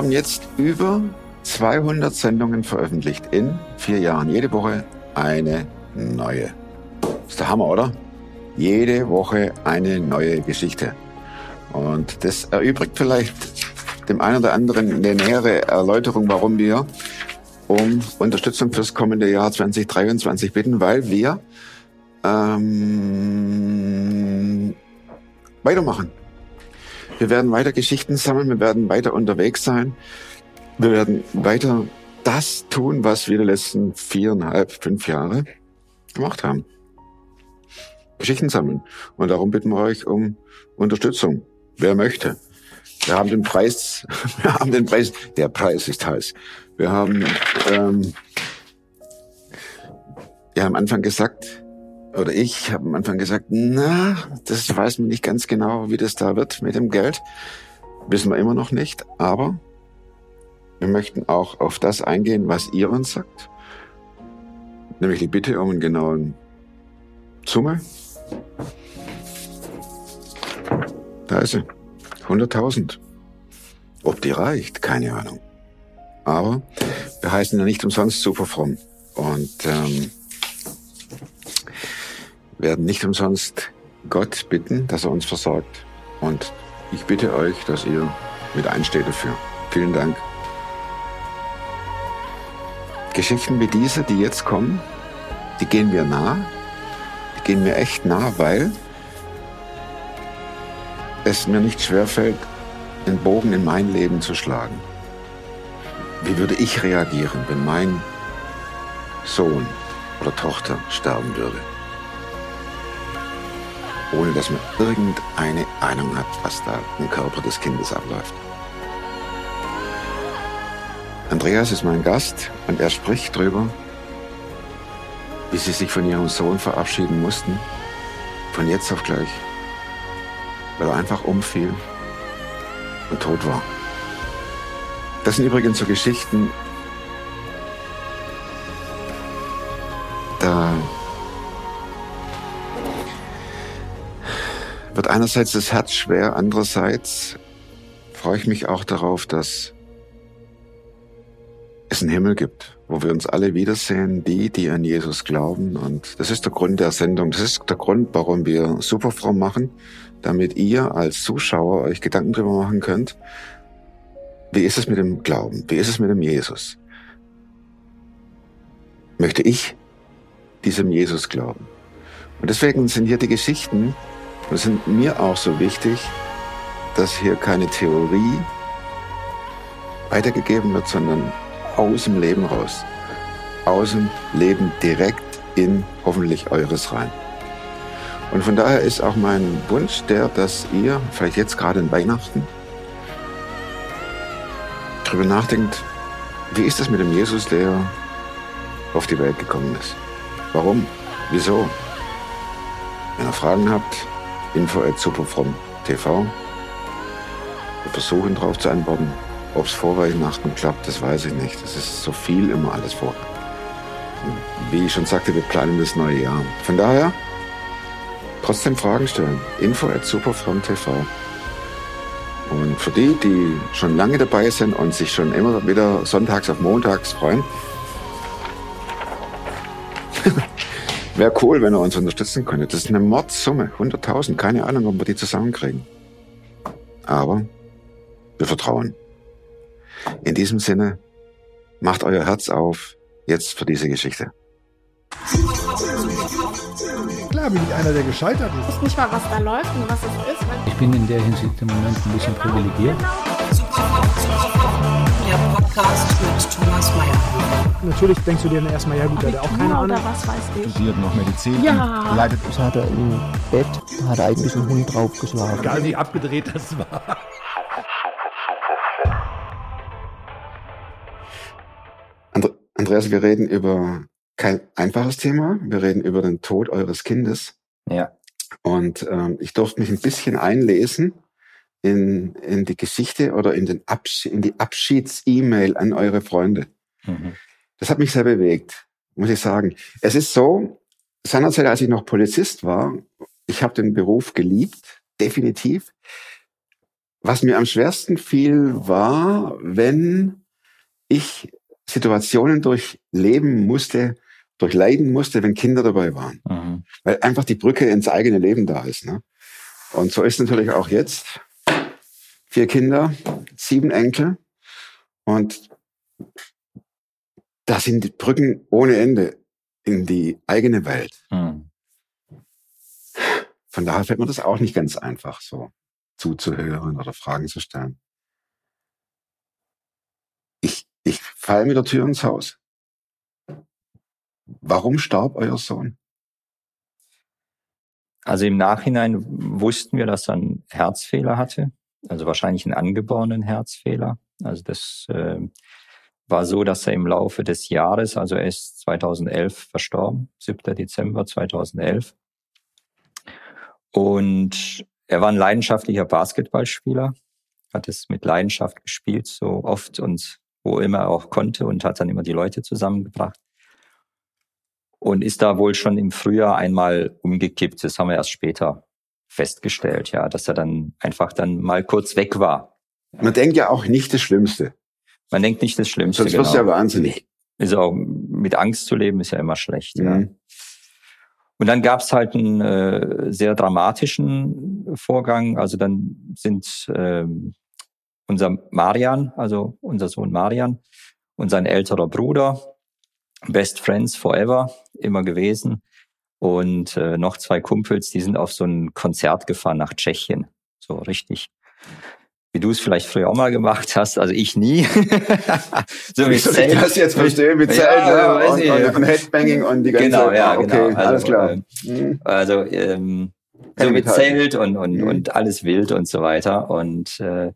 Haben jetzt über 200 Sendungen veröffentlicht in vier Jahren. Jede Woche eine neue. ist der Hammer, oder? Jede Woche eine neue Geschichte. Und das erübrigt vielleicht dem einen oder anderen eine nähere Erläuterung, warum wir um Unterstützung fürs kommende Jahr 2023 bitten, weil wir ähm, weitermachen. Wir werden weiter Geschichten sammeln, wir werden weiter unterwegs sein, wir werden weiter das tun, was wir die letzten viereinhalb, fünf Jahre gemacht haben. Geschichten sammeln. Und darum bitten wir euch um Unterstützung. Wer möchte. Wir haben den Preis, wir haben den Preis, der Preis ist heiß. Wir haben, ähm, ja, am Anfang gesagt, oder ich habe am Anfang gesagt, na, das weiß man nicht ganz genau, wie das da wird mit dem Geld. Wissen wir immer noch nicht, aber wir möchten auch auf das eingehen, was ihr uns sagt. Nämlich die Bitte um einen genauen Summe. Da ist sie. 100.000. Ob die reicht, keine Ahnung. Aber wir heißen ja nicht umsonst super fromm und ähm, werden nicht umsonst Gott bitten, dass er uns versorgt. Und ich bitte euch, dass ihr mit einsteht dafür. Vielen Dank. Geschichten wie diese, die jetzt kommen, die gehen mir nah. Die gehen mir echt nah, weil es mir nicht schwerfällt, den Bogen in mein Leben zu schlagen. Wie würde ich reagieren, wenn mein Sohn oder Tochter sterben würde? Ohne dass man irgendeine Ahnung hat, was da im Körper des Kindes abläuft. Andreas ist mein Gast und er spricht darüber, wie sie sich von ihrem Sohn verabschieden mussten, von jetzt auf gleich weil er einfach umfiel und tot war. Das sind übrigens so Geschichten, wird einerseits das Herz schwer, andererseits freue ich mich auch darauf, dass es einen Himmel gibt, wo wir uns alle wiedersehen, die, die an Jesus glauben. Und das ist der Grund der Sendung. Das ist der Grund, warum wir Superfromm machen damit ihr als Zuschauer euch Gedanken darüber machen könnt, wie ist es mit dem Glauben? Wie ist es mit dem Jesus? Möchte ich diesem Jesus glauben? Und deswegen sind hier die Geschichten, und es sind mir auch so wichtig, dass hier keine Theorie weitergegeben wird, sondern aus dem Leben raus. Aus dem Leben direkt in hoffentlich eures rein. Und von daher ist auch mein Wunsch der, dass ihr vielleicht jetzt gerade in Weihnachten darüber nachdenkt, wie ist das mit dem Jesus, der auf die Welt gekommen ist? Warum? Wieso? Wenn ihr Fragen habt, info at superfrom.tv. Wir versuchen darauf zu antworten. Ob es vor Weihnachten klappt, das weiß ich nicht. Es ist so viel immer alles vor. Wie ich schon sagte, wir planen das neue Jahr. Von daher trotzdem Fragen stellen. Info at superfront.tv. Und für die, die schon lange dabei sind und sich schon immer wieder sonntags auf montags freuen, wäre cool, wenn ihr uns unterstützen könntet. Das ist eine Mordsumme, 100.000, keine Ahnung, ob wir die zusammenkriegen. Aber wir vertrauen. In diesem Sinne, macht euer Herz auf, jetzt für diese Geschichte klar bin ich einer, der gescheitert ist. Ich weiß nicht mal, was da läuft und was es ist. Ich bin in der Hinsicht im Moment ein bisschen genau, privilegiert. Der Podcast mit Thomas Mayer. Natürlich denkst du dir dann erstmal, ja gut, hat auch keine Ahnung. Was weiß ich. Studiert noch Medizin. Ja. Leidet. Das hat er im Bett, da hat er eigentlich einen Hund draufgeschlagen. Egal wie abgedreht das war. Andreas, wir reden über kein einfaches Thema. Wir reden über den Tod eures Kindes. Ja. Und ähm, ich durfte mich ein bisschen einlesen in, in die Geschichte oder in, den Absch in die Abschieds-E-Mail an eure Freunde. Mhm. Das hat mich sehr bewegt, muss ich sagen. Es ist so, seinerzeit, als ich noch Polizist war, ich habe den Beruf geliebt, definitiv. Was mir am schwersten fiel, war, wenn ich Situationen durchleben musste, durchleiden musste, wenn Kinder dabei waren. Mhm. Weil einfach die Brücke ins eigene Leben da ist. Ne? Und so ist natürlich auch jetzt. Vier Kinder, sieben Enkel. Und da sind die Brücken ohne Ende in die eigene Welt. Mhm. Von daher fällt mir das auch nicht ganz einfach, so zuzuhören oder Fragen zu stellen. Ich, ich falle mit der Tür ins Haus. Warum starb euer Sohn? Also im Nachhinein wussten wir, dass er einen Herzfehler hatte, also wahrscheinlich einen angeborenen Herzfehler. Also das äh, war so, dass er im Laufe des Jahres, also er ist 2011 verstorben, 7. Dezember 2011. Und er war ein leidenschaftlicher Basketballspieler, hat es mit Leidenschaft gespielt, so oft und wo immer er auch konnte und hat dann immer die Leute zusammengebracht. Und ist da wohl schon im Frühjahr einmal umgekippt. Das haben wir erst später festgestellt, ja, dass er dann einfach dann mal kurz weg war. Man denkt ja auch nicht das Schlimmste. Man denkt nicht das Schlimmste. Sonst wirst du ja wahnsinnig. Ist auch, mit Angst zu leben ist ja immer schlecht. Ja. Mhm. Und dann gab es halt einen äh, sehr dramatischen Vorgang. Also dann sind ähm, unser Marian, also unser Sohn Marian und sein älterer Bruder, Best Friends Forever, immer gewesen. Und äh, noch zwei Kumpels, die sind auf so ein Konzert gefahren nach Tschechien. So richtig. Wie du es vielleicht früher auch mal gemacht hast, also ich nie. so Wie soll ich das jetzt verstehen mit Zelt Ja, weiß und, und, und Headbanging und die ganze Genau, ja, Ah, okay, genau. Also, alles klar. ähm, Mhm. Also ähm, so mit. Zelt und und Mhm. und alles wild und so weiter und äh,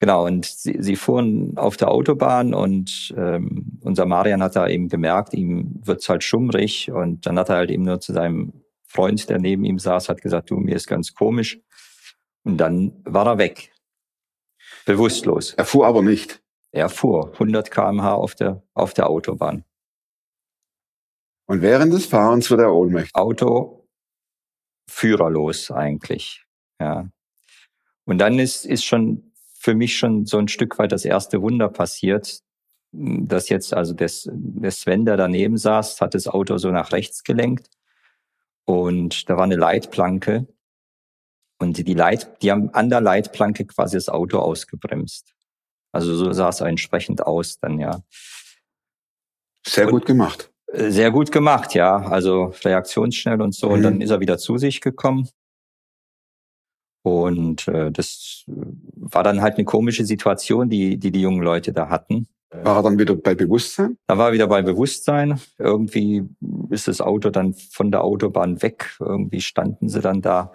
genau und sie, sie fuhren auf der Autobahn und ähm, unser Marian hat da eben gemerkt, ihm wird's halt schummrig und dann hat er halt eben nur zu seinem Freund, der neben ihm saß, hat gesagt, du mir ist ganz komisch und dann war er weg, bewusstlos. Er fuhr aber nicht. Er fuhr 100 km/h auf der auf der Autobahn. Und während des Fahrens wird er ohnmächtig. Auto führerlos eigentlich. Ja. Und dann ist, ist schon für mich schon so ein Stück weit das erste Wunder passiert, dass jetzt also das, der Sven, der daneben saß, hat das Auto so nach rechts gelenkt und da war eine Leitplanke und die Leit, die haben an der Leitplanke quasi das Auto ausgebremst. Also so sah es entsprechend aus dann, ja. Sehr Und- gut gemacht. Sehr gut gemacht, ja. Also reaktionsschnell und so. Und Mhm. dann ist er wieder zu sich gekommen. Und äh, das war dann halt eine komische Situation, die, die die jungen Leute da hatten. War er dann wieder bei Bewusstsein? Da war er wieder bei Bewusstsein. Irgendwie ist das Auto dann von der Autobahn weg. Irgendwie standen sie dann da.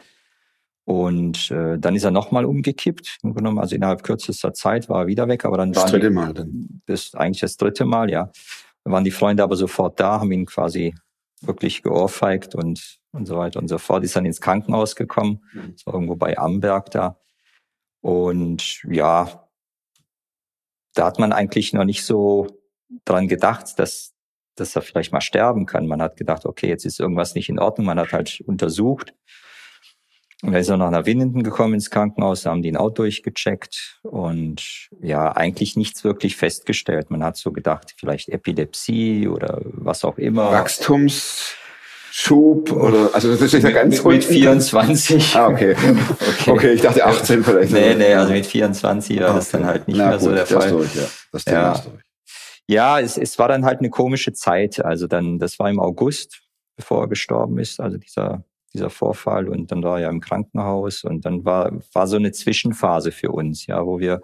Und äh, dann ist er nochmal umgekippt. Im Grunde genommen, Also innerhalb kürzester Zeit war er wieder weg. Aber dann Das waren dritte Mal dann. das ist eigentlich das dritte Mal, ja. Dann waren die Freunde aber sofort da, haben ihn quasi wirklich geohrfeigt und, und so weiter und so fort. Ist dann ins Krankenhaus gekommen, das war irgendwo bei Amberg da. Und ja, da hat man eigentlich noch nicht so dran gedacht, dass, dass er vielleicht mal sterben kann. Man hat gedacht, okay, jetzt ist irgendwas nicht in Ordnung. Man hat halt untersucht. Und da ist er nach einer Winnenden gekommen ins Krankenhaus, da haben die ihn auch durchgecheckt und ja, eigentlich nichts wirklich festgestellt. Man hat so gedacht, vielleicht Epilepsie oder was auch immer. Wachstumsschub oder, also das ist ja ganz mit, mit unten. 24. Ah, okay. okay. ich dachte 18 vielleicht. Nee, nee, also mit 24 war Ah, das dann okay. halt nicht Na mehr so gut, der das Fall. durch, ja. Das Thema Ja. ist durch. Ja, es, es war dann halt eine komische Zeit. Also dann, das war im August, bevor er gestorben ist, also dieser, dieser Vorfall. Und dann war er ja im Krankenhaus und dann war, war so eine Zwischenphase für uns, ja, wo wir,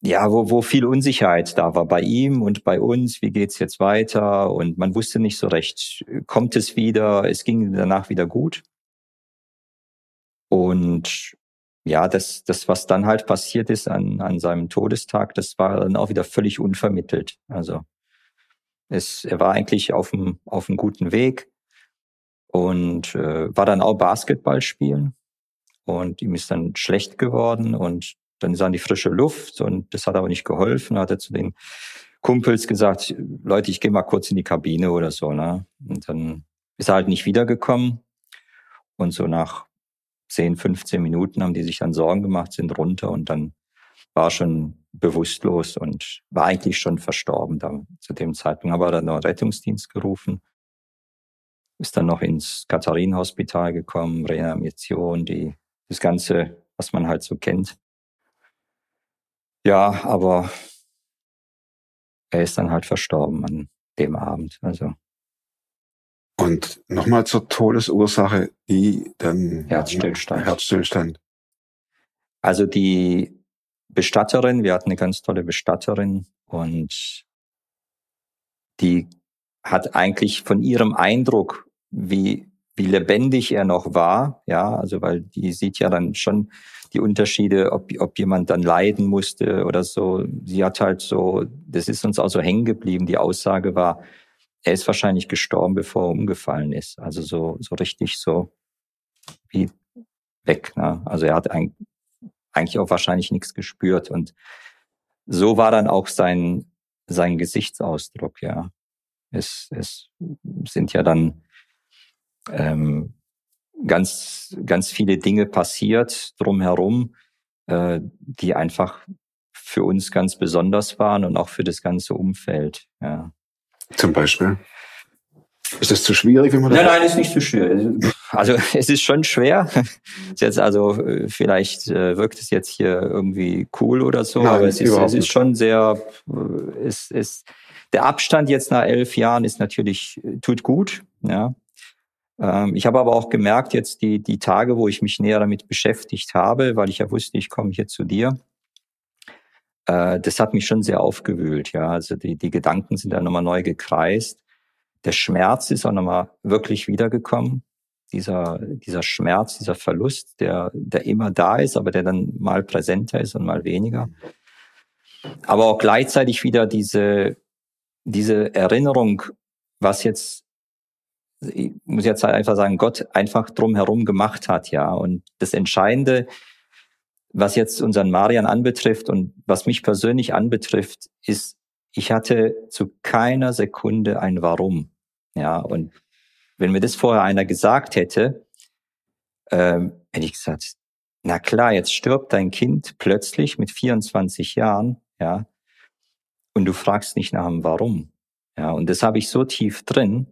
ja, wo, wo viel Unsicherheit da war bei ihm und bei uns. Wie geht's jetzt weiter? Und man wusste nicht so recht, kommt es wieder? Es ging danach wieder gut. Und ja, das, das, was dann halt passiert ist an, an seinem Todestag, das war dann auch wieder völlig unvermittelt. Also es, er war eigentlich auf einem, auf guten Weg und äh, war dann auch Basketball spielen und ihm ist dann schlecht geworden und dann ist er die frische Luft und das hat aber nicht geholfen. Da hat er zu den Kumpels gesagt, Leute, ich gehe mal kurz in die Kabine oder so. Ne? Und dann ist er halt nicht wiedergekommen und so nach 10, 15 Minuten haben die sich dann Sorgen gemacht, sind runter und dann war schon bewusstlos und war eigentlich schon verstorben da, zu dem Zeitpunkt. Aber dann noch Rettungsdienst gerufen, ist dann noch ins Katharinenhospital gekommen, Reanimation, die, das Ganze, was man halt so kennt. Ja, aber er ist dann halt verstorben an dem Abend. Also Und nochmal zur Todesursache, die dann Herzstillstand. Herzstillstand. Also die Bestatterin, wir hatten eine ganz tolle Bestatterin und die hat eigentlich von ihrem Eindruck, wie, wie lebendig er noch war, ja, also weil die sieht ja dann schon die Unterschiede, ob, ob jemand dann leiden musste oder so. Sie hat halt so, das ist uns auch so hängen geblieben, die Aussage war, er ist wahrscheinlich gestorben, bevor er umgefallen ist. Also so, so richtig so wie weg. Ne? Also er hat ein, eigentlich auch wahrscheinlich nichts gespürt. Und so war dann auch sein, sein Gesichtsausdruck, ja. Es, es sind ja dann ähm, ganz, ganz viele Dinge passiert drumherum, äh, die einfach für uns ganz besonders waren und auch für das ganze Umfeld. Ja. Zum Beispiel. Ist das zu schwierig, wenn man das Nein, nein, ist nicht zu schwer. Also es ist schon schwer. Ist jetzt also äh, vielleicht äh, wirkt es jetzt hier irgendwie cool oder so, Nein, aber es ist, es ist schon sehr. äh, Es ist der Abstand jetzt nach elf Jahren ist natürlich tut gut. Ja. Ähm, Ich habe aber auch gemerkt jetzt die die Tage, wo ich mich näher damit beschäftigt habe, weil ich ja wusste, ich komme hier zu dir. Äh, Das hat mich schon sehr aufgewühlt. Ja, also die die Gedanken sind dann nochmal neu gekreist. Der Schmerz ist auch nochmal wirklich wiedergekommen. Dieser, dieser Schmerz, dieser Verlust, der, der immer da ist, aber der dann mal präsenter ist und mal weniger. Aber auch gleichzeitig wieder diese, diese Erinnerung, was jetzt, ich muss jetzt halt einfach sagen, Gott einfach drumherum gemacht hat, ja. Und das Entscheidende, was jetzt unseren Marian anbetrifft und was mich persönlich anbetrifft, ist, ich hatte zu keiner Sekunde ein Warum. Ja, und wenn mir das vorher einer gesagt hätte, ähm, hätte ich gesagt, na klar, jetzt stirbt dein Kind plötzlich mit 24 Jahren, ja, und du fragst nicht nach dem Warum. Ja, und das habe ich so tief drin.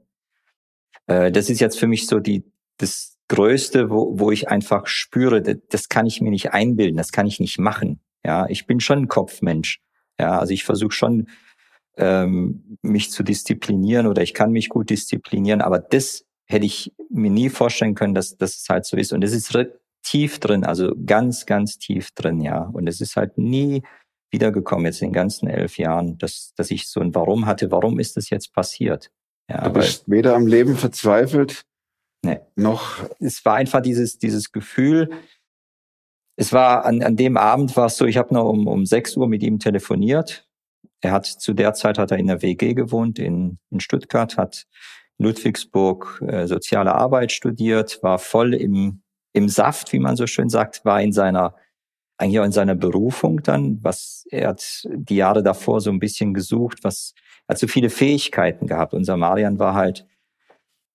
Äh, das ist jetzt für mich so die, das Größte, wo, wo ich einfach spüre, das, das kann ich mir nicht einbilden, das kann ich nicht machen. Ja, ich bin schon ein Kopfmensch. Ja, also ich versuche schon, ähm, mich zu disziplinieren oder ich kann mich gut disziplinieren, aber das hätte ich mir nie vorstellen können, dass, dass es halt so ist. Und es ist tief drin, also ganz, ganz tief drin, ja. Und es ist halt nie wiedergekommen jetzt in den ganzen elf Jahren, dass, dass ich so ein Warum hatte, warum ist das jetzt passiert? Ja, Du aber bist weder am Leben verzweifelt, Nee. noch es war einfach dieses, dieses Gefühl, es war an, an dem Abend war es so, ich habe noch um, um 6 Uhr mit ihm telefoniert. Er hat zu der Zeit hat er in der WG gewohnt in, in Stuttgart, hat in Ludwigsburg äh, soziale Arbeit studiert, war voll im, im Saft, wie man so schön sagt, war in seiner eigentlich auch in seiner Berufung dann, was er hat die Jahre davor so ein bisschen gesucht, was er hat so viele Fähigkeiten gehabt. Unser Marian war halt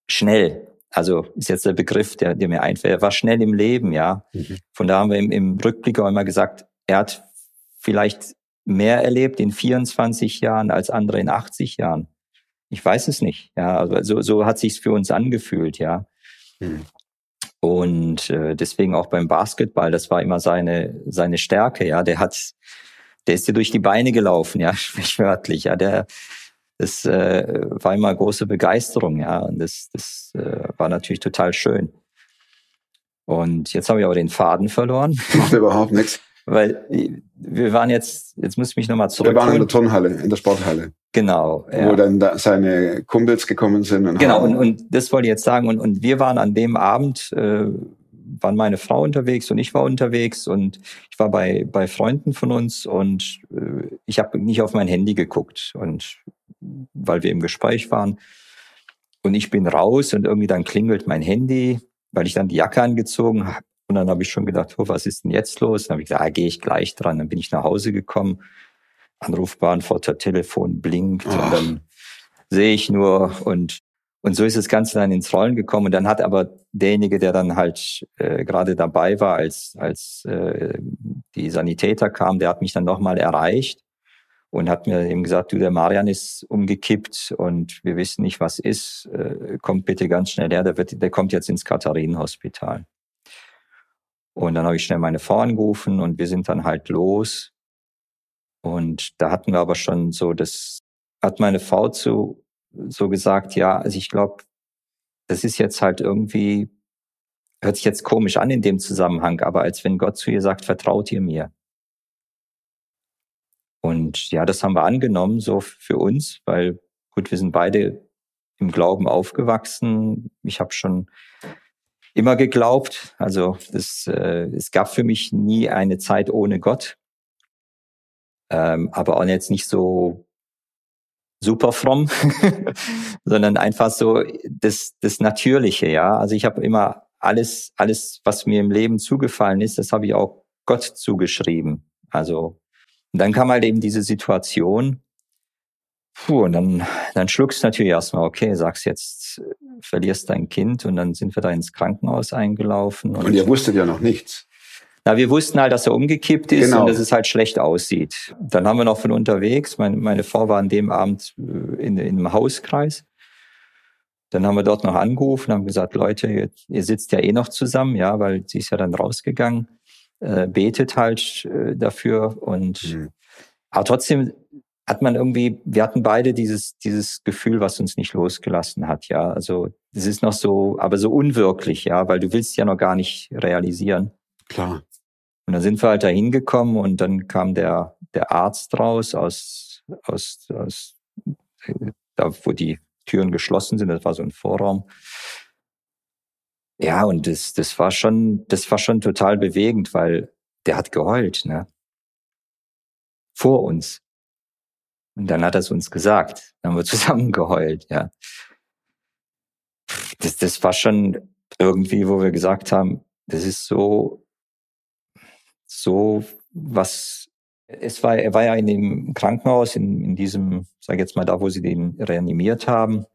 schnell. Also ist jetzt der Begriff, der, der mir einfällt. Er war schnell im Leben, ja. Mhm. Von da haben wir im, im Rückblick auch immer gesagt, er hat vielleicht mehr erlebt in 24 Jahren als andere in 80 Jahren. Ich weiß es nicht. Ja, also so, so hat sich's für uns angefühlt, ja. Mhm. Und äh, deswegen auch beim Basketball, das war immer seine seine Stärke, ja. Der hat, der ist dir durch die Beine gelaufen, ja, sprichwörtlich, ja. Der, das äh, war immer große Begeisterung, ja. Und das, das äh, war natürlich total schön. Und jetzt habe ich aber den Faden verloren, macht überhaupt nichts. Weil wir waren jetzt, jetzt muss ich mich nochmal Wir waren in der. Turnhalle, in der Sporthalle, Genau. wo Ja. dann da seine Kumpels gekommen sind. Und Genau, und, und das wollte ich jetzt sagen. Und, und wir waren an dem Abend, äh, waren meine Frau unterwegs und ich war unterwegs und ich war bei, bei Freunden von uns und äh, ich habe nicht auf mein Handy geguckt und weil wir im Gespräch waren. Und ich bin raus und irgendwie dann klingelt mein Handy, weil ich dann die Jacke angezogen habe. Und dann habe ich schon gedacht, oh, was ist denn jetzt los? Dann habe ich gesagt, ah, gehe ich gleich dran. Dann bin ich nach Hause gekommen, Anrufbeantworter, Telefon blinkt Ach. und dann sehe ich nur und Und so ist das Ganze dann ins Rollen gekommen. Und dann hat aber derjenige, der dann halt äh, gerade dabei war, als, als äh, die Sanitäter kam, der hat mich dann nochmal erreicht und hat mir eben gesagt, du, der Marian ist umgekippt und wir wissen nicht, was ist. Äh, kommt bitte ganz schnell her, der, wird, der kommt jetzt ins Katharinenhospital. Und dann habe ich schnell meine Frau angerufen und wir sind dann halt los. Und da hatten wir aber schon so das, hat meine Frau zu so gesagt, ja, also ich glaube, das ist jetzt halt irgendwie, hört sich jetzt komisch an in dem Zusammenhang, aber als wenn Gott zu ihr sagt, vertraut ihr mir. Und ja, das haben wir angenommen, so für uns, weil gut, wir sind beide im Glauben aufgewachsen. Ich habe schon immer geglaubt. Also das, äh, es gab für mich nie eine Zeit ohne Gott, ähm, aber auch jetzt nicht so super fromm, sondern einfach so das, das Natürliche, ja. Also ich habe immer alles, alles, was mir im Leben zugefallen ist, das habe ich auch Gott zugeschrieben. Also und dann kam halt eben diese Situation, puh, und dann, dann schluckst du natürlich erstmal, okay, sagst jetzt, verlierst dein Kind und dann sind wir da ins Krankenhaus eingelaufen. Und, und ihr wusstet ja noch nichts. Na, wir wussten halt, dass er umgekippt ist Genau. und dass es halt schlecht aussieht. Dann haben wir noch von unterwegs, meine, meine Frau war an dem Abend äh, in, in einem Hauskreis. Dann haben wir dort noch angerufen, haben gesagt, Leute, ihr, ihr sitzt ja eh noch zusammen, ja, weil sie ist ja dann rausgegangen, äh, betet halt äh, dafür und Mhm. aber trotzdem hat man irgendwie, wir hatten beide dieses, dieses Gefühl, was uns nicht losgelassen hat, ja. Also es ist noch so, aber so unwirklich, ja, weil du willst ja noch gar nicht realisieren. Klar. Und dann sind wir halt da hingekommen und dann kam der, der Arzt raus aus, aus, aus, da wo die Türen geschlossen sind, das war so ein Vorraum. Ja, und das, das war schon, das war schon total bewegend, weil der hat geheult, ne? Vor uns. Und dann hat er es uns gesagt. Dann haben wir zusammen geheult, ja. Das, das war schon irgendwie, wo wir gesagt haben, das ist so, so was, es war, er war ja in dem Krankenhaus, in, in diesem, sag jetzt mal da, wo sie den reanimiert haben.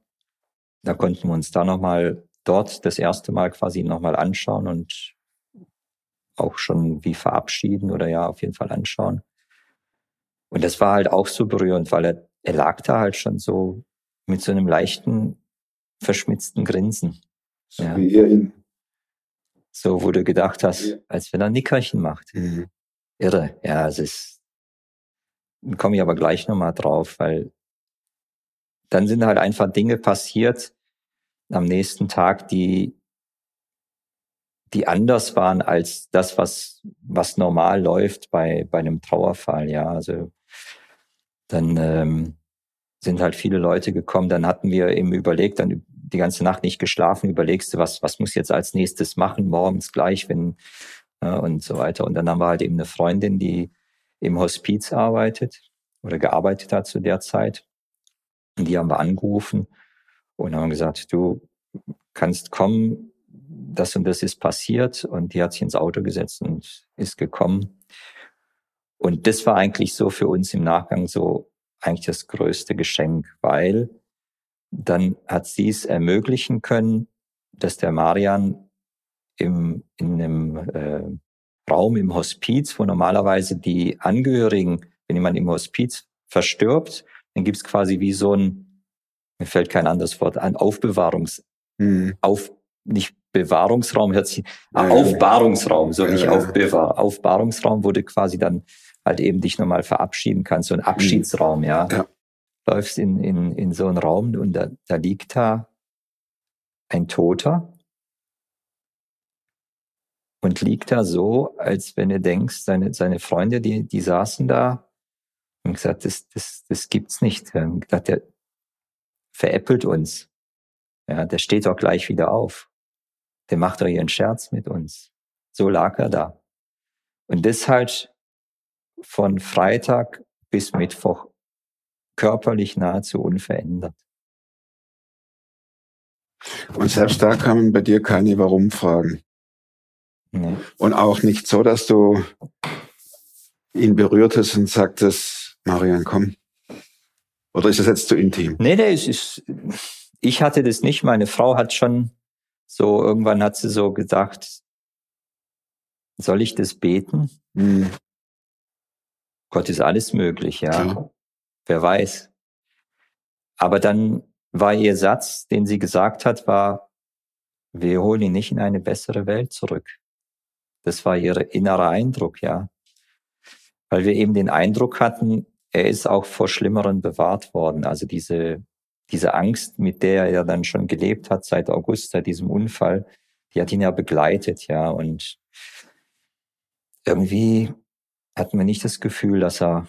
Da konnten wir uns da nochmal dort das erste Mal quasi nochmal anschauen und auch schon wie verabschieden oder ja, auf jeden Fall anschauen. Und das war halt auch so berührend, weil er, er lag da halt schon so mit so einem leichten, verschmitzten Grinsen. So Ja. wie ihr ihn. So, wo du gedacht hast, Ja. als wenn er ein Nickerchen macht. Mhm. Irre, ja, es ist, komme ich aber gleich nochmal drauf, weil dann sind halt einfach Dinge passiert am nächsten Tag, die, die anders waren als das, was, was normal läuft bei, bei einem Trauerfall, ja. Also dann ähm, sind halt viele Leute gekommen, dann hatten wir eben überlegt, dann die ganze Nacht nicht geschlafen, überlegst du, was, was muss ich jetzt als nächstes machen, morgens gleich, wenn äh, und so weiter. Und dann haben wir halt eben eine Freundin, die im Hospiz arbeitet oder gearbeitet hat zu der Zeit. Und die haben wir angerufen und haben gesagt, du kannst kommen, das und das ist passiert. Und die hat sich ins Auto gesetzt und ist gekommen. Und das war eigentlich so für uns im Nachgang so eigentlich das größte Geschenk, weil dann hat sie es ermöglichen können, dass der Marian im, in einem äh, Raum im Hospiz, wo normalerweise die Angehörigen, wenn jemand im Hospiz verstirbt, dann gibt's quasi wie so ein, mir fällt kein anderes Wort ein, Aufbewahrungs, Mhm. auf, nicht Bewahrungsraum, hört sich, Ja. Aufbahrungsraum, so Ja, nicht ja. Aufbewahr, Aufbahrungsraum, du quasi dann halt eben dich nochmal verabschieden kannst, so ein Abschiedsraum, ja. Mhm. Ja. Läufst in, in, in so einen Raum und da, da liegt da ein Toter und liegt da so, als wenn du denkst, seine, seine Freunde, die, die saßen da und gesagt, das, das, das gibt's nicht. Wir haben gedacht, der veräppelt uns. Ja, der steht doch gleich wieder auf. Der macht doch hier einen Scherz mit uns. So lag er da. Und das halt von Freitag bis Mittwoch körperlich nahezu unverändert. Und selbst da kamen bei dir keine Warum-Fragen. Nee. Und auch nicht so, dass du ihn berührtest und sagtest, Marian, komm. Oder ist das jetzt zu intim? Nee, nee, es ist, ich hatte das nicht. Meine Frau hat schon so, irgendwann hat sie so gesagt, soll ich das beten? Hm. Gott ist alles möglich, ja. Klar. Wer weiß. Aber dann war ihr Satz, den sie gesagt hat, war, wir holen ihn nicht in eine bessere Welt zurück. Das war ihr innerer Eindruck, ja. Weil wir eben den Eindruck hatten, er ist auch vor Schlimmeren bewahrt worden. Also diese, diese Angst, mit der er dann schon gelebt hat seit August, seit diesem Unfall, die hat ihn ja begleitet, ja. Und irgendwie hatten wir nicht das Gefühl, dass er,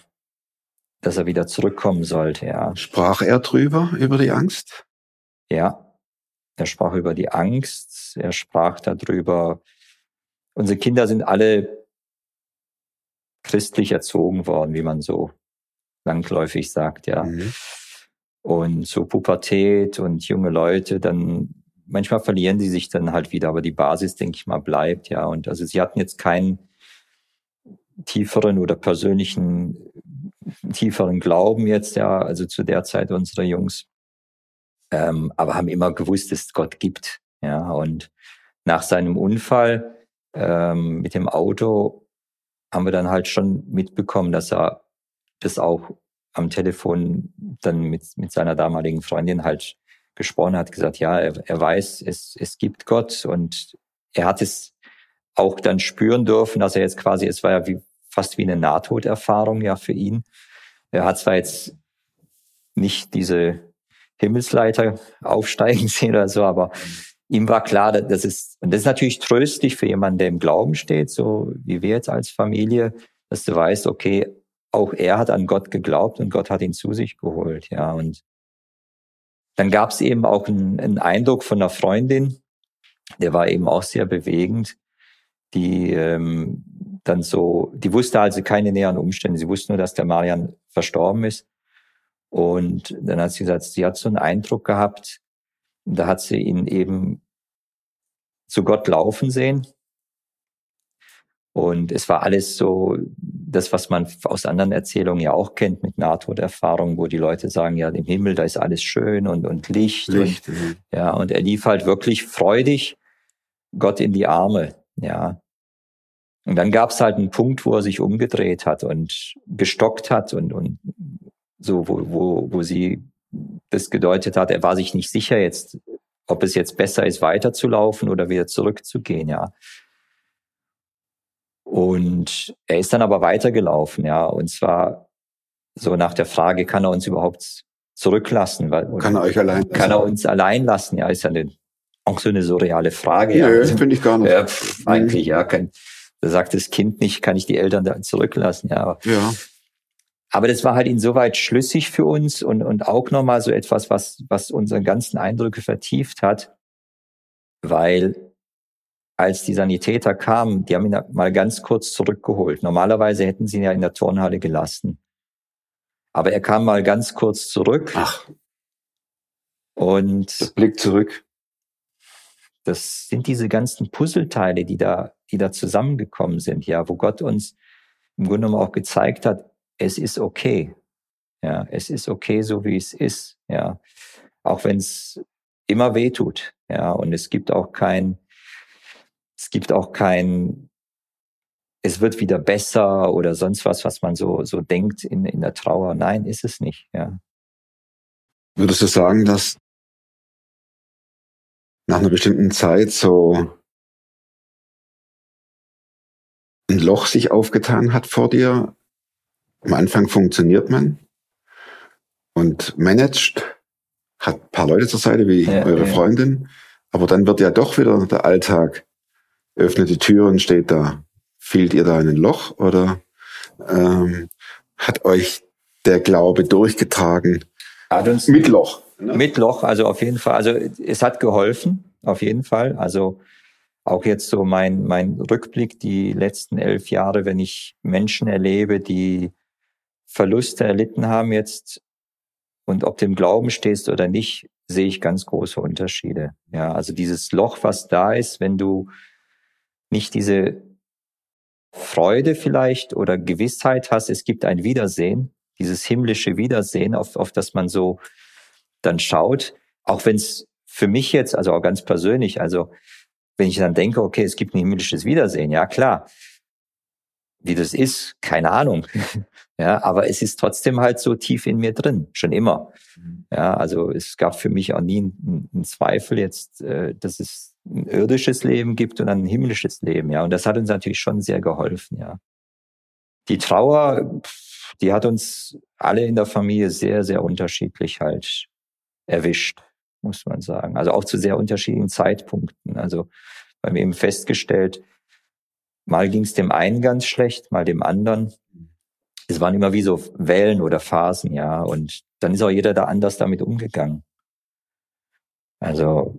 dass er wieder zurückkommen sollte, ja. Sprach er drüber, über die Angst? Ja, er sprach über die Angst, er sprach darüber. Unsere Kinder sind alle christlich erzogen worden, wie man so langläufig sagt, ja. Mhm. Und so Pubertät und junge Leute, dann manchmal verlieren sie sich dann halt wieder, aber die Basis, denke ich mal, bleibt, ja. Und also sie hatten jetzt keinen tieferen oder persönlichen, tieferen Glauben jetzt, ja, also zu der Zeit unserer Jungs ähm, aber haben immer gewusst, dass es Gott gibt. Ja, und nach seinem Unfall ähm, mit dem Auto haben wir dann halt schon mitbekommen, dass er das auch am Telefon dann mit, mit seiner damaligen Freundin halt gesprochen hat, gesagt, ja, er, er weiß, es, es gibt Gott und er hat es auch dann spüren dürfen, dass er jetzt quasi, es war ja wie, fast wie eine Nahtoderfahrung ja für ihn. Er hat zwar jetzt nicht diese Himmelsleiter aufsteigen sehen oder so, aber ihm war klar, das ist, und das ist natürlich tröstlich für jemanden, der im Glauben steht, so wie wir jetzt als Familie, dass du weißt, okay, auch er hat an Gott geglaubt und Gott hat ihn zu sich geholt, ja, und dann gab es eben auch einen, einen Eindruck von einer Freundin, der war eben auch sehr bewegend, die ähm, dann so, die wusste also keine näheren Umstände, sie wusste nur, dass der Marian verstorben ist und dann hat sie gesagt, sie hat so einen Eindruck gehabt, da hat sie ihn eben zu Gott laufen sehen. Und es war alles so, das, was man aus anderen Erzählungen ja auch kennt mit Nahtoderfahrungen, wo die Leute sagen, ja, im Himmel, da ist alles schön und, und Licht. Licht, und, mhm. ja, und er lief halt wirklich freudig Gott in die Arme, ja. Und dann gab es halt einen Punkt, wo er sich umgedreht hat und gestockt hat und, und so, wo, wo, wo sie das gedeutet hat, er war sich nicht sicher jetzt, ob es jetzt besser ist, weiterzulaufen oder wieder zurückzugehen, ja. Und er ist dann aber weitergelaufen, ja, und zwar so nach der Frage, kann er uns überhaupt zurücklassen? Weil, Kann er euch allein kann er uns allein lassen? Ja, ist ja eine, auch so eine surreale Frage. Ja, ja. das finde ich gar nicht. Ja, pff, eigentlich, ja, kann, da sagt das Kind nicht, kann ich die Eltern da zurücklassen, ja. Aber, Ja. aber das war halt insoweit schlüssig für uns und, und auch nochmal so etwas, was, was unsere ganzen Eindrücke vertieft hat, weil als die Sanitäter kamen, die haben ihn mal ganz kurz zurückgeholt. Normalerweise hätten sie ihn ja in der Turnhalle gelassen. Aber er kam mal ganz kurz zurück Ach, und Blick zurück. Das sind diese ganzen Puzzleteile, die da, die da zusammengekommen sind, ja, wo Gott uns im Grunde genommen auch gezeigt hat, es ist okay. Ja, es ist okay, so wie es ist, ja. Auch wenn es immer weh tut, ja, und es gibt auch kein, es gibt auch kein, es wird wieder besser oder sonst was, was man so, so denkt in, in der Trauer. Nein, ist es nicht, ja. Würdest du sagen, dass nach einer bestimmten Zeit so ein Loch sich aufgetan hat vor dir? Am Anfang funktioniert man und managt, hat ein paar Leute zur Seite, wie Ja, eure ja. Freundin, aber dann wird ja doch wieder der Alltag, öffnet die Tür und steht da. Fielt ihr da in ein Loch oder ähm, hat euch der Glaube durchgetragen Hat uns, mit Loch? Ne? Mit Loch, also auf jeden Fall. Also es hat geholfen, auf jeden Fall. Also auch jetzt so mein, mein Rückblick, die letzten elf Jahre, wenn ich Menschen erlebe, die Verluste erlitten haben jetzt und ob du im Glauben stehst oder nicht, sehe ich ganz große Unterschiede. Ja, also dieses Loch, was da ist, wenn du nicht diese Freude vielleicht oder Gewissheit hast, es gibt ein Wiedersehen, dieses himmlische Wiedersehen, auf, auf das man so dann schaut, auch wenn es für mich jetzt, also auch ganz persönlich, also wenn ich dann denke, okay, es gibt ein himmlisches Wiedersehen, ja klar. Wie das ist, keine Ahnung. ja, aber es ist trotzdem halt so tief in mir drin, schon immer. Mhm. Ja, also es gab für mich auch nie einen, Zweifel jetzt, äh, dass es ein irdisches Leben gibt und ein himmlisches Leben, ja. Und das hat uns natürlich schon sehr geholfen, ja. Die Trauer, die hat uns alle in der Familie sehr, sehr unterschiedlich halt erwischt, muss man sagen. Also auch zu sehr unterschiedlichen Zeitpunkten. Also wir haben eben festgestellt, mal ging es dem einen ganz schlecht, mal dem anderen. Es waren immer wie so Wellen oder Phasen, ja. Und dann ist auch jeder da anders damit umgegangen. Also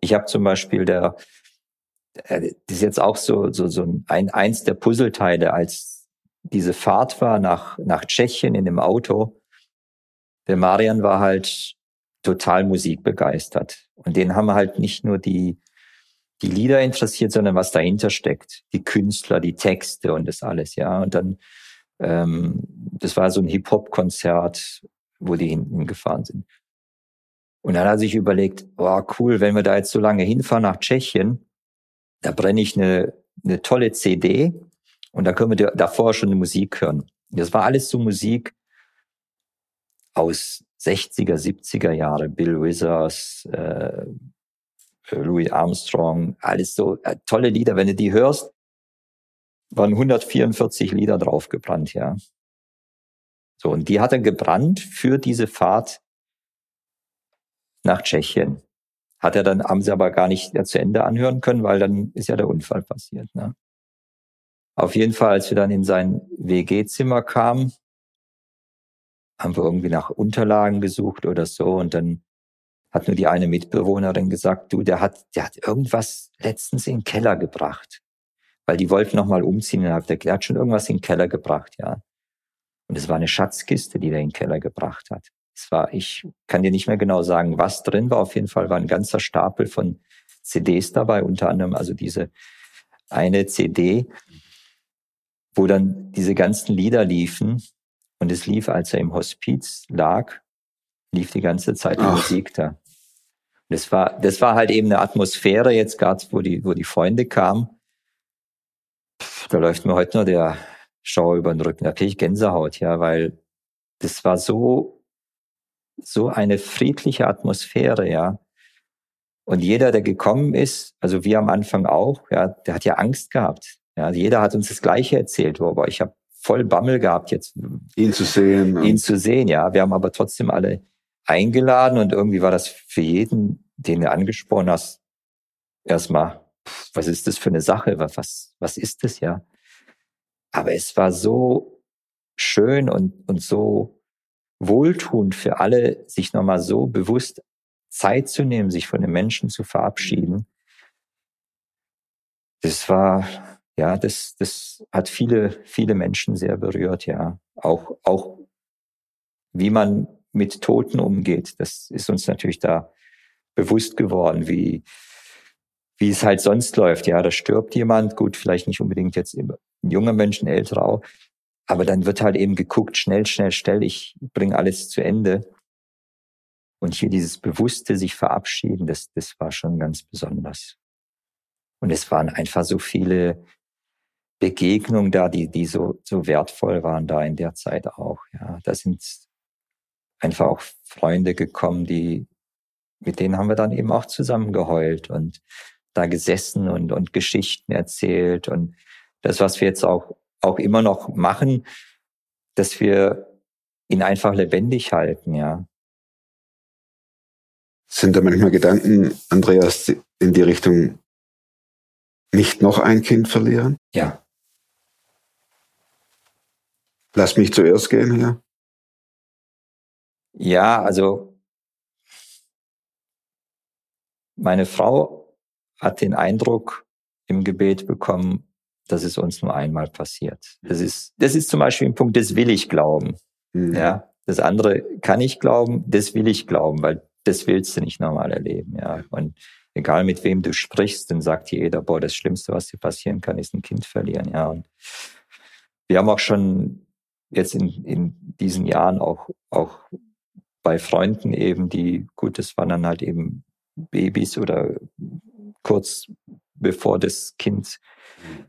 ich habe zum Beispiel der, äh, das ist jetzt auch so, so, so ein, eins der Puzzleteile, als diese Fahrt war nach, nach Tschechien in dem Auto. Der Marian war halt total musikbegeistert. Und den haben halt nicht nur die, die Lieder interessiert, sondern was dahinter steckt. Die Künstler, die Texte und das alles, ja. Und dann, ähm, das war so ein Hip-Hop-Konzert, wo die hinten gefahren sind. Und dann hat er sich überlegt, oh cool, wenn wir da jetzt so lange hinfahren nach Tschechien, da brenne ich eine, eine tolle CD und da können wir davor schon Musik hören. Das war alles so Musik aus 60er, 70er Jahre, Bill Withers, äh, Louis Armstrong, alles so äh, tolle Lieder. Wenn du die hörst, waren 144 Lieder draufgebrannt, ja. So, und die hat er gebrannt für diese Fahrt nach Tschechien. Hat er dann, haben sie aber gar nicht zu Ende anhören können, weil dann ist ja der Unfall passiert. Ne? Auf jeden Fall, als wir dann in sein WG-Zimmer kamen, haben wir irgendwie nach Unterlagen gesucht oder so und dann hat nur die eine Mitbewohnerin gesagt, du, der hat, der hat irgendwas letztens in den Keller gebracht. Weil die wollten nochmal umziehen und der, der hat schon irgendwas in den Keller gebracht, ja. Und es war eine Schatzkiste, die der in den Keller gebracht hat. Es war, ich kann dir nicht mehr genau sagen, was drin war. Auf jeden Fall war ein ganzer Stapel von CDs dabei, unter anderem also diese eine CD, wo dann diese ganzen Lieder liefen. Und es lief, als er im Hospiz lag, lief die ganze Zeit die Musik da. Und das war, das war halt eben eine Atmosphäre jetzt gerade, wo die, wo die Freunde kamen. Pff, da läuft mir heute nur der Schauer über den Rücken. Da kriege ich Gänsehaut, ja, weil das war so so eine friedliche Atmosphäre, ja. Und jeder, der gekommen ist, also wir am Anfang auch, ja, der hat ja Angst gehabt. Ja, jeder hat uns das Gleiche erzählt, aber ich habe voll Bammel gehabt, jetzt ihn zu sehen. Ihn zu sehen, ja. Wir haben aber trotzdem alle eingeladen und irgendwie war das für jeden, den du angesprochen hast, erstmal, was ist das für eine Sache? Was, was ist das, ja? Aber es war so schön und, und so wohltuend für alle, sich nochmal so bewusst Zeit zu nehmen, sich von den Menschen zu verabschieden. Das war, ja, das, das hat viele, viele Menschen sehr berührt, ja. Auch, auch wie man mit Toten umgeht. Das ist uns natürlich da bewusst geworden, wie, wie es halt sonst läuft. Ja, da stirbt jemand, gut, vielleicht nicht unbedingt jetzt ein junger Mensch, ein älterer auch, aber dann wird halt eben geguckt, schnell, schnell, schnell, ich bringe alles zu Ende. Und hier dieses bewusste sich verabschieden, das, das war schon ganz besonders. Und es waren einfach so viele Begegnungen da, die, die so, so wertvoll waren da in der Zeit auch. Ja, da sind einfach auch Freunde gekommen, die, mit denen haben wir dann eben auch zusammen geheult und da gesessen und, und Geschichten erzählt und das, was wir jetzt auch auch immer noch machen, dass wir ihn einfach lebendig halten, ja. Sind da manchmal Gedanken, Andreas, in die Richtung, nicht noch ein Kind verlieren? Ja. Lass mich zuerst gehen hier. Ja, also meine Frau hat den Eindruck im Gebet bekommen, dass es uns nur einmal passiert. Das ist, das ist zum Beispiel ein Punkt, das will ich glauben. Mhm. Ja, das andere kann ich glauben, das will ich glauben, weil das willst du nicht normal erleben. Ja, und egal mit wem du sprichst, dann sagt jeder, boah, das Schlimmste, was dir passieren kann, ist ein Kind verlieren. Ja, und wir haben auch schon jetzt in, in diesen Jahren auch, auch bei Freunden eben, die, gut, das waren dann halt eben Babys oder kurz bevor das Kind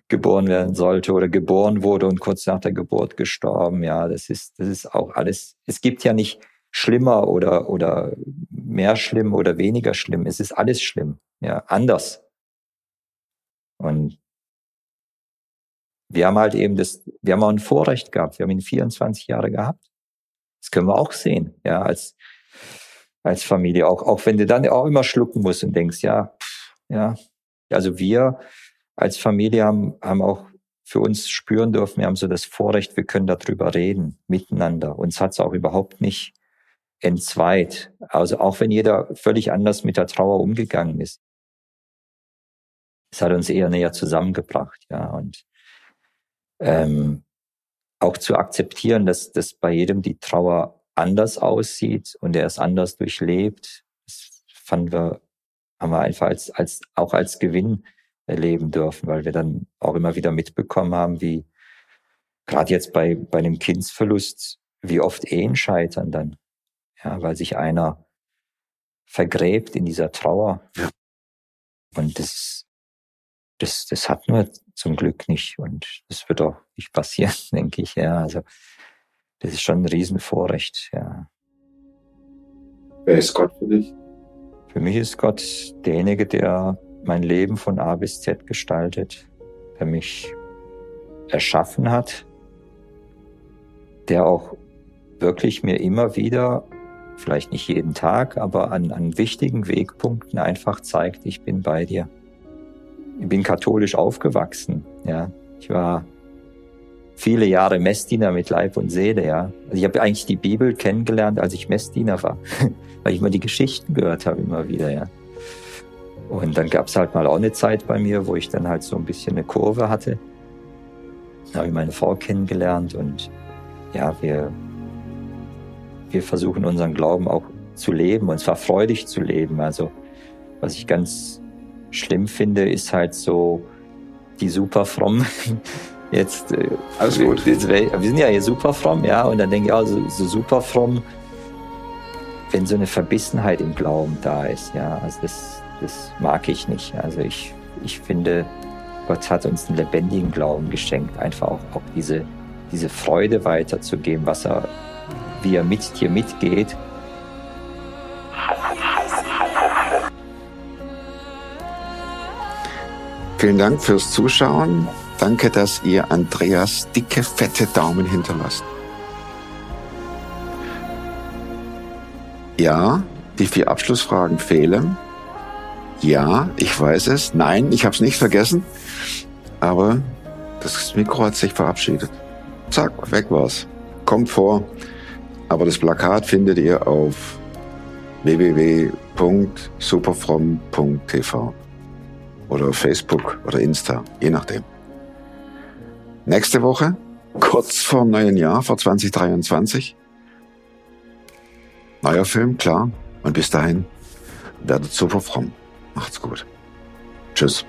geboren werden sollte oder geboren wurde und kurz nach der Geburt gestorben. Ja, das ist, das ist auch alles. Es gibt ja nicht schlimmer oder, oder mehr schlimm oder weniger schlimm. Es ist alles schlimm. Ja, anders. Und wir haben halt eben das, wir haben auch ein Vorrecht gehabt. Wir haben ihn 24 Jahre gehabt. Das können wir auch sehen, ja, als, als Familie. Auch, auch wenn du dann auch immer schlucken musst und denkst, ja, ja. Also wir als Familie haben, haben auch für uns spüren dürfen, wir haben so das Vorrecht, wir können darüber reden, miteinander. Uns hat es auch überhaupt nicht entzweit. Also auch wenn jeder völlig anders mit der Trauer umgegangen ist. Es hat uns eher näher zusammengebracht, ja. Und ähm, auch zu akzeptieren, dass, dass bei jedem die Trauer anders aussieht und er es anders durchlebt, das fanden wir, haben wir einfach als, als, auch als Gewinn erleben dürfen, weil wir dann auch immer wieder mitbekommen haben, wie gerade jetzt bei, bei einem Kindsverlust, wie oft Ehen scheitern dann. Ja, weil sich einer vergräbt in dieser Trauer. Ja. Und das, das, das hat nur zum Glück nicht. Und das wird auch nicht passieren, denke ich. Ja, also das ist schon ein Riesenvorrecht. Ja. Wer ist Gott für dich? Für mich ist Gott derjenige, der mein Leben von A bis Z gestaltet, der mich erschaffen hat, der auch wirklich mir immer wieder, vielleicht nicht jeden Tag, aber an, an wichtigen Wegpunkten einfach zeigt, ich bin bei dir. Ich bin katholisch aufgewachsen, ja. Ich war viele Jahre Messdiener mit Leib und Seele, ja. Also ich habe eigentlich die Bibel kennengelernt, als ich Messdiener war, weil ich immer die Geschichten gehört habe, immer wieder, ja. Und dann gab es halt mal auch eine Zeit bei mir, wo ich dann halt so ein bisschen eine Kurve hatte. Da habe ich meine Frau kennengelernt und ja, wir, wir versuchen unseren Glauben auch zu leben und zwar freudig zu leben. Also was ich ganz schlimm finde, ist halt so die super fromm. Jetzt, äh, Alles gut. Wir, wir sind ja hier super fromm, ja, und dann denke ich, ja, so, so super fromm, wenn so eine Verbissenheit im Glauben da ist, ja, also das, das mag ich nicht. Also ich, ich finde, Gott hat uns einen lebendigen Glauben geschenkt, einfach auch, auch diese, diese Freude weiterzugeben, was er, wie er mit dir mitgeht. Vielen Dank fürs Zuschauen. Danke, dass ihr Andreas dicke, fette Daumen hinterlasst. Ja, die vier Abschlussfragen fehlen. Ja, ich weiß es. Nein, ich habe es nicht vergessen. Aber das Mikro hat sich verabschiedet. Zack, weg war's. Kommt vor. Aber das Plakat findet ihr auf www.superfrom.tv oder Facebook oder Insta, je nachdem. Nächste Woche, kurz vor neuen Jahr, vor 2023. Neuer Film, klar. Und bis dahin werdet super fromm. Macht's gut. Tschüss.